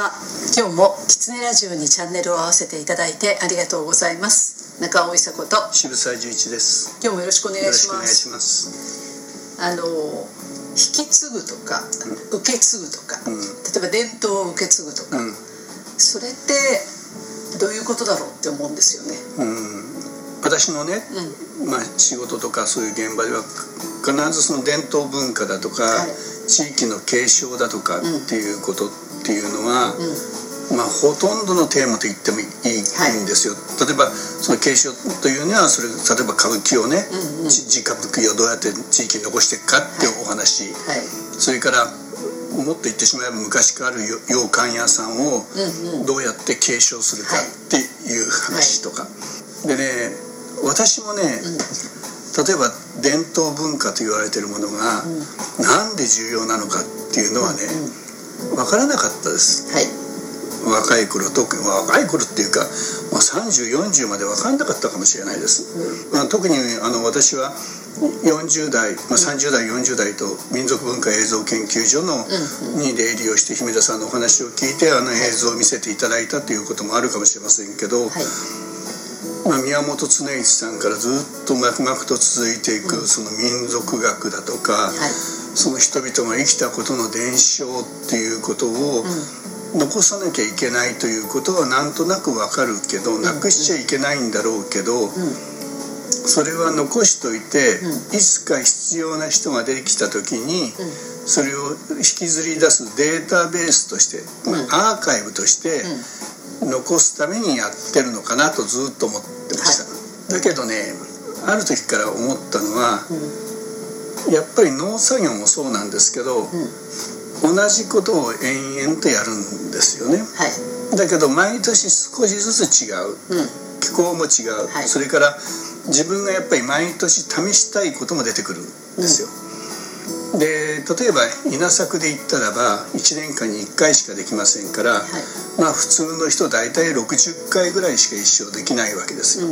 は今日もキツネラジオにチャンネルを合わせていただいてありがとうございます。中尾伊佐子と渋沢十一です。今日もよろしくお願いします。します。あの引き継ぐとか、うん、受け継ぐとか、うん、例えば伝統を受け継ぐとか、うん、それってどういうことだろうって思うんですよね、私のね、まあ、仕事とかそういう現場では必ずその伝統文化だとか、はい。地域の継承だとかっていうことっていうのは、まあ、ほとんどのテーマと言ってもいいんですよ、はい、例えばその継承というにはそれ例えば歌舞伎をね、うんうん、地歌舞伎をどうやって地域に残していくかっていうお話、はい。はい、それからもっと言ってしまえば昔からある洋館屋さんをどうやって継承するかっていう話とか、でね私もね、うん。例えば伝統文化と言われてるものが、うん、なんで重要なのかっていうのはね、うん、分からなかったです、はい、若い頃特に若い頃っていうか、まあ、3040まで分かんなかったかもしれないです、うん、まあ、特にあの私は40代、まあ、30代40代と民族文化映像研究所のに出入りをして姫田さんのお話を聞いてあの映像を見せていただいたということもあるかもしれませんけど、はい。まあ、宮本恒一さんからずっと脈々と続いていくその民族学だとか、その人々が生きたことの伝承っていうことを残さなきゃいけないということはなんとなくわかるけどなくしちゃいけないんだろうけど。それは残しといて、いつか必要な人が出てきた時に、それを引きずり出すデータベースとして、アーカイブとして残すためにやってるのかなとずっと思ってました、はい、だけどねある時から思ったのは、うん、やっぱり農作業もそうなんですけど、うん、同じことを延々とやるんですよね、はい、だけど毎年少しずつ違う、うん、気候も違う、はい、それから自分がやっぱり毎年試したいことも出てくるんですよ、で例えば稲作で言ったらば1年間に1回しかできませんから、はい、まあ普通の人大体60回ぐらいしか一生できないわけですよ。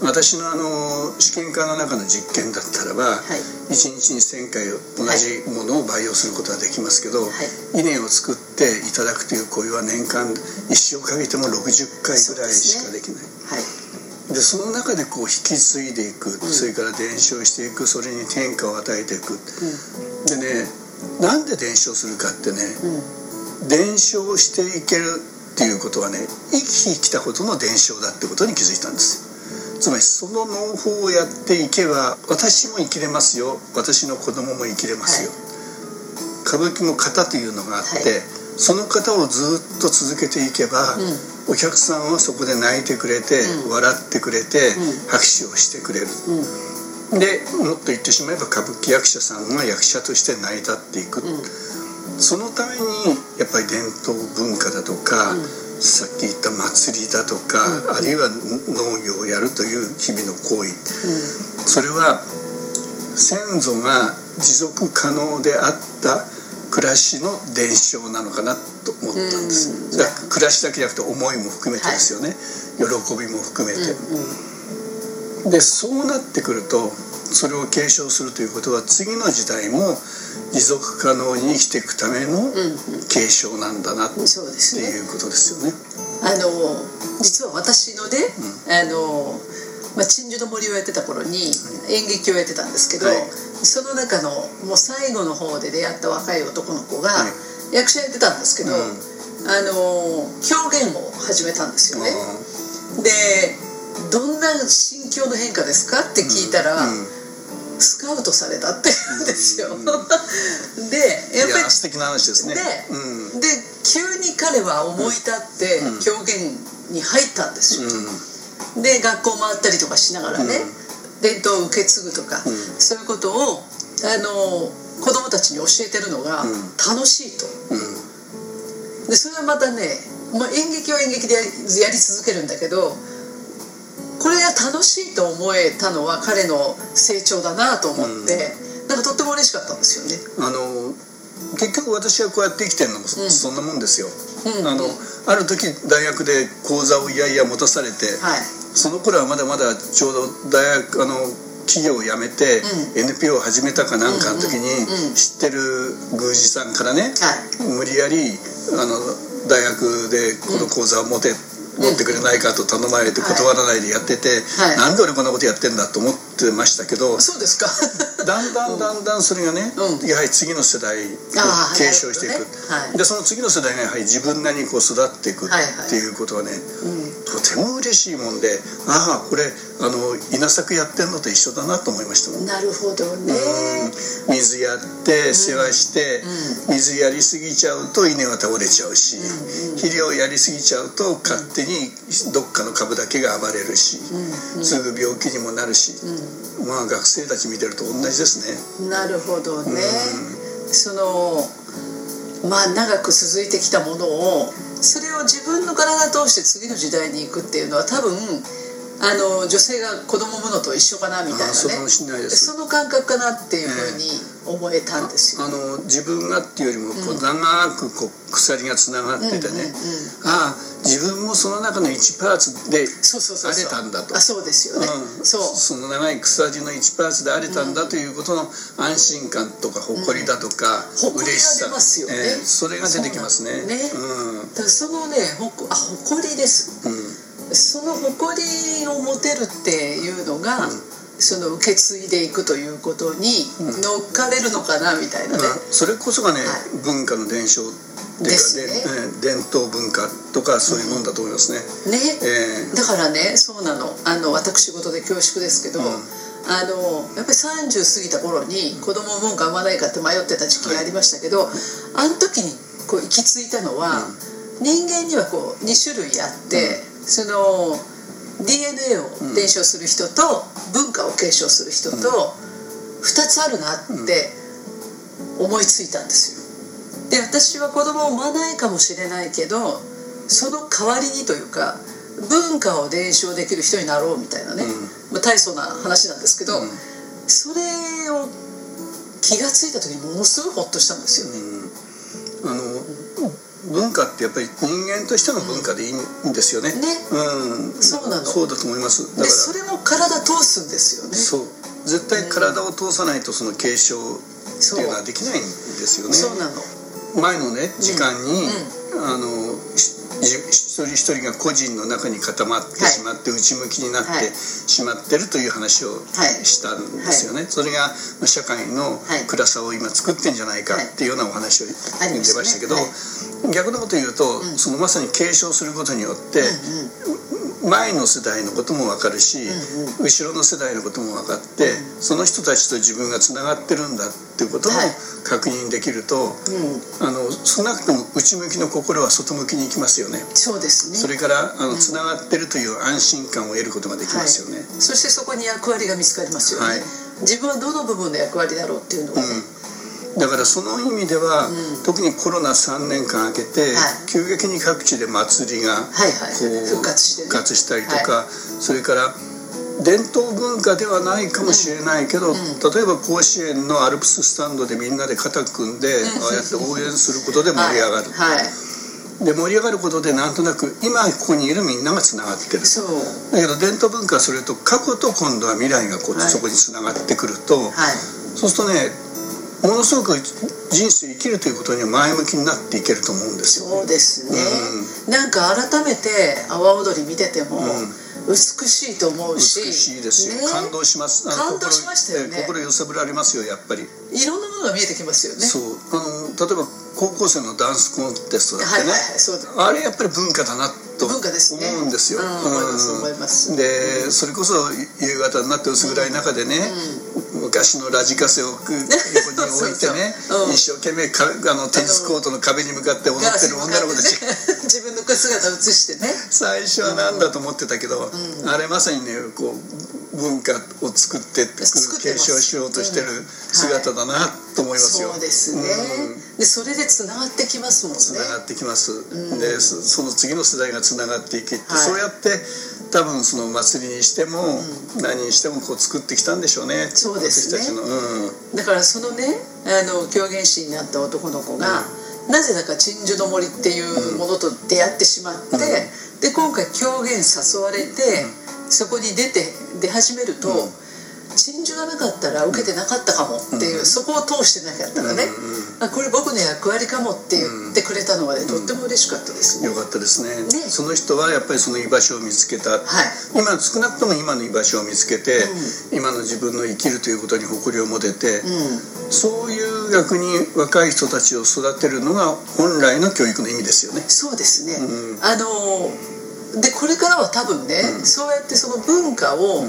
うん、私のあの試験管の中の実験だったらば、はい、1日に1,000回同じものを培養することはできますけど、はい、稲を作っていただくという行為は年間一生かけても60回ぐらいしかできない。はい。でその中でこう引き継いでいく、うん、それから伝承していくそれに変化を与えていく、うん、でねなんで伝承するかってね、うん、伝承していけるっていうことはね生き生きたことの伝承だってことに気づいたんですよつまりその農法をやっていけば私も生きれますよ。私の子供も生きれますよ、はい、歌舞伎も型というのがあって、はい、その型をずっと続けていけば、うん。お客さんはそこで泣いてくれて、うん、笑ってくれて、うん、拍手をしてくれる、うん、でもっと言ってしまえば歌舞伎役者さんが役者として成り立っていく、そのためにやっぱり伝統文化だとか、さっき言った祭りだとか、あるいは農業をやるという日々の行為、それは先祖が持続可能であった暮らしの伝承なのかなと思ったんです、だから暮らしだけじゃなくて思いも含めてですよね、はい、喜びも含めて、でそうなってくるとそれを継承するということは次の時代も持続可能に生きていくための継承なんだなっていうことですよね。あの実は私のね、うん、あのまあ、鎮守の森をやってた頃に演劇をやってたんですけど、はい、その中のもう最後の方で出会った若い男の子が役者やってたんですけど、うん、あの狂言を始めたんですよね。でどんな心境の変化ですかって聞いたら、うんうん、スカウトされたって言うんですよ。でやっぱり素敵な話ですね。で,、で急に彼は思い立って狂言に入ったんですよ。で学校回ったりとかしながらね、伝統を受け継ぐとか、そういうことをあの子供たちに教えてるのが楽しいと、でそれはまたね、まあ、演劇は演劇でやり続けるんだけどこれが楽しいと思えたのは彼の成長だなと思って、うん、なんかとっても嬉しかったんですよね。あの結局私はこうやって生きてるのもそ,、ん、なもんですよ。うん、あのある時大学で講座をいやいや持たされて、はい、その頃はまだまだちょうど大学あの企業を辞めて NPO を始めたかなんかの時に知ってる宮司さんからね、無理やりあの大学でこの講座を持て、持ってくれないかと頼まれて断らないでやってて、はい、なんで俺こんなことやってんだと思ってましたけどそうですか。だんだんだんだんそれがね、うん、やはり次の世代を継承していく、ね。はい、でその次の世代がやはり自分なりにこう育っていくっていうことはね、はいはいうん、とても嬉しいもんでああこれあの稲作やってんのと一緒だなと思いましたなるほどね。水やって世話して、うん、水やりすぎちゃうと稲が倒れちゃうし、肥料やりすぎちゃうと勝手にどっかの株だけが暴れるし、すぐ病気にもなるし、うん、まあ学生たち見てると同じですね。なるほどね、そのまあ長く続いてきたものをそれを自分の体通して次の時代に行くっていうのは多分あの女性が子供産むのと一緒かなみたいなね。その感覚かなっていうふうに思えたんですよ、ね、あの自分がっていうよりもこう長くこう鎖がつながっててね、ああ自分もその中の1パーツで荒れたんだと。あそうですよね、うん、そう。その長い鎖の1パーツで荒れたんだということの安心感とか誇りだとか、うん、嬉しさ、ね、えー、それが出てきますね。ね、うん、だそのねほあ誇りです、うんその誇りを持てるっていうのが、うん、その受け継いでいくということに乗っかれるのかなみたいなね、うん、それこそがね、はい、文化の伝承っていうか、ね、伝統文化とかそういうもんだと思いますね。ね、えー、だからねそうなの。あの私事で恐縮ですけど、あのやっぱり30過ぎた頃に子供を産むか産まないかって迷ってた時期がありましたけど、はい、あの時にこう行き着いたのは、人間にはこう2種類あって、その DNA を伝承する人と文化を継承する人と2つあるなって思いついたんですよ。で私は子供を産まないかもしれないけどその代わりにというか文化を伝承できる人になろうみたいなね、まあ、大層な話なんですけど、それを気が付いた時にものすごいホッとしたんですよね。あの文化ってやっぱり人間としての文化でいいんですよね。ね。うん。そうなの。そうだと思います。だからそれも体通すんですよね。そう。絶対体を通さないとその継承っていうのはできないんですよね。そうなの。前のね時間に、うんうん、あの一人一人が個人の中に固まってしまって、内向きになってしまってるという話をしたんですよね、それが社会の暗さを今作ってんじゃないかっていうようなお話を出ましたけど、逆のこと言うと、そのまさに継承することによって、前の世代のことも分かるし、後ろの世代のことも分かって、うん、その人たちと自分がつながってるんだっていうことも確認できると、はい、あの少なくとも内向きの心は外向きにいきますよね。そうですね。それからあのつながってるという安心感を得ることができますよね。はい、そしてそこに役割が見つかりますよね。はい、自分はどの部分の役割だろうっていうのがね。うん。だからその意味では、うん、特にコロナ3年間明けて、はい、急激に各地で祭りがこう復活して、ね、復活したりとか、はい、それから伝統文化ではないかもしれないけど、うん、例えば甲子園のアルプススタンドでみんなで肩組んで、うん、ああやって応援することで盛り上がる。はい。で盛り上がることでなんとなく今ここにいるみんながつながってる。だけど伝統文化はそれと過去と今度は未来がこう、はい、そこにつながってくると、はい、そうするとねものすごく人生生きるということには前向きになっていけると思うんですよ。そうですね、うん、なんか改めて阿波踊り見てても、美しいと思うし。美しいですよ、ね、感動します。感動しましたよね。心揺さぶられますよやっぱり。いろんなものが見えてきますよね。そう。あの例えば高校生のダンスコンテストだってね、はいはいはい、あれやっぱり文化だなと思うんですよ、ね、思います思います。でそれこそ夕方になって薄暗い中でね、うん、昔のラジカセを横に置いてね うん、一生懸命かあのテニスコートの壁に向かって踊ってる女の子たち、自分の姿を映してね。最初は何だと思ってたけど、うん、あれまさにねこう文化を作って継承しようとしてる姿だなと思いますよ、はい、そうですね、でそれでつながってきますもんね。つながってきます、でその次の世代がつながっていけって、はい、そうやって多分その祭りにしても、何にしてもこう作ってきたんでしょうね。そうですね、うん、だからそのねあの狂言師になった男の子が、うん、なぜだか鎮守の森っていうものと出会ってしまって、うん、で今回狂言誘われて、そこに出て出始めると、鎮守がなかったら受けてなかったかもっていう、そこを通してなかったらね、あこれ僕の役割かもって言ってくれたのはね、とっても嬉しかったですね。よかったですね。その人はやっぱりその居場所を見つけた、はい、今少なくとも今の居場所を見つけて、今の自分の生きるということに誇りを持てて、そういう逆に若い人たちを育てるのが本来の教育の意味ですよね。そうですね、あのでこれからは多分ね、そうやってその文化を、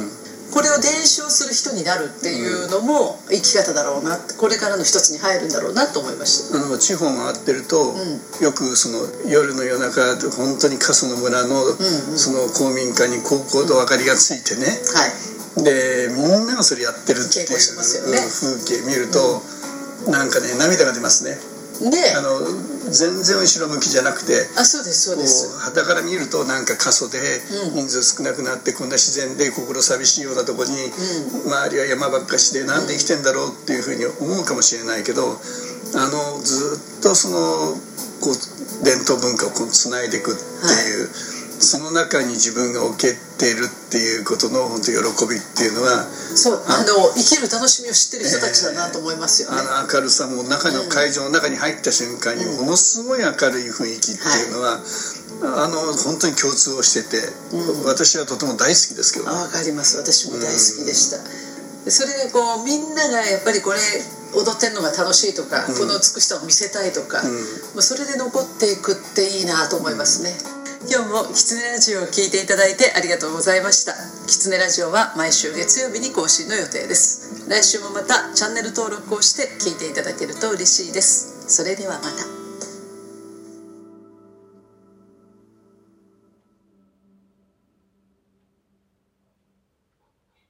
これを伝承する人になるっていうのも生き方だろうなこれからの一つに入るんだろうなと思いました。あの地方回ってると、うん、よくその夜の夜中本当に過疎の村の、うんうん、その公民館に高校と明かりがついてね、はい、でみんながそれやってるっていう、ね、風景見ると、うん、なんかね涙が出ますね。ねあの全然後ろ向きじゃなくてあそうですそうです。旗から見るとなんか過疎で人数少なくなって、こんな自然で心寂しいようなとこに、周りは山ばっかしでなんで生きてんだろうっていうふうに思うかもしれないけどあのずっとそのこう伝統文化をつないでいくっていう。はいその中に自分が置けてるっていうことの本当喜びっていうのはそうあの生きる楽しみを知ってる人たちだなと思いますよね、えー、あの明るさも中の会場の中に入った瞬間にものすごい明るい雰囲気っていうのは、うん、あの本当に共通をしてて、うん、私はとても大好きですけど、ね、わかります。私も大好きでした、うん、それがこうみんながやっぱりこれ踊ってんのが楽しいとか、この美しさを見せたいとか、もうそれで残っていくっていいなと思いますね、今日もキツネラジオを聞いていただいてありがとうございました。キツネラジオは毎週月曜日に更新の予定です。来週もまたチャンネル登録をして聞いていただけると嬉しいです。それではまた。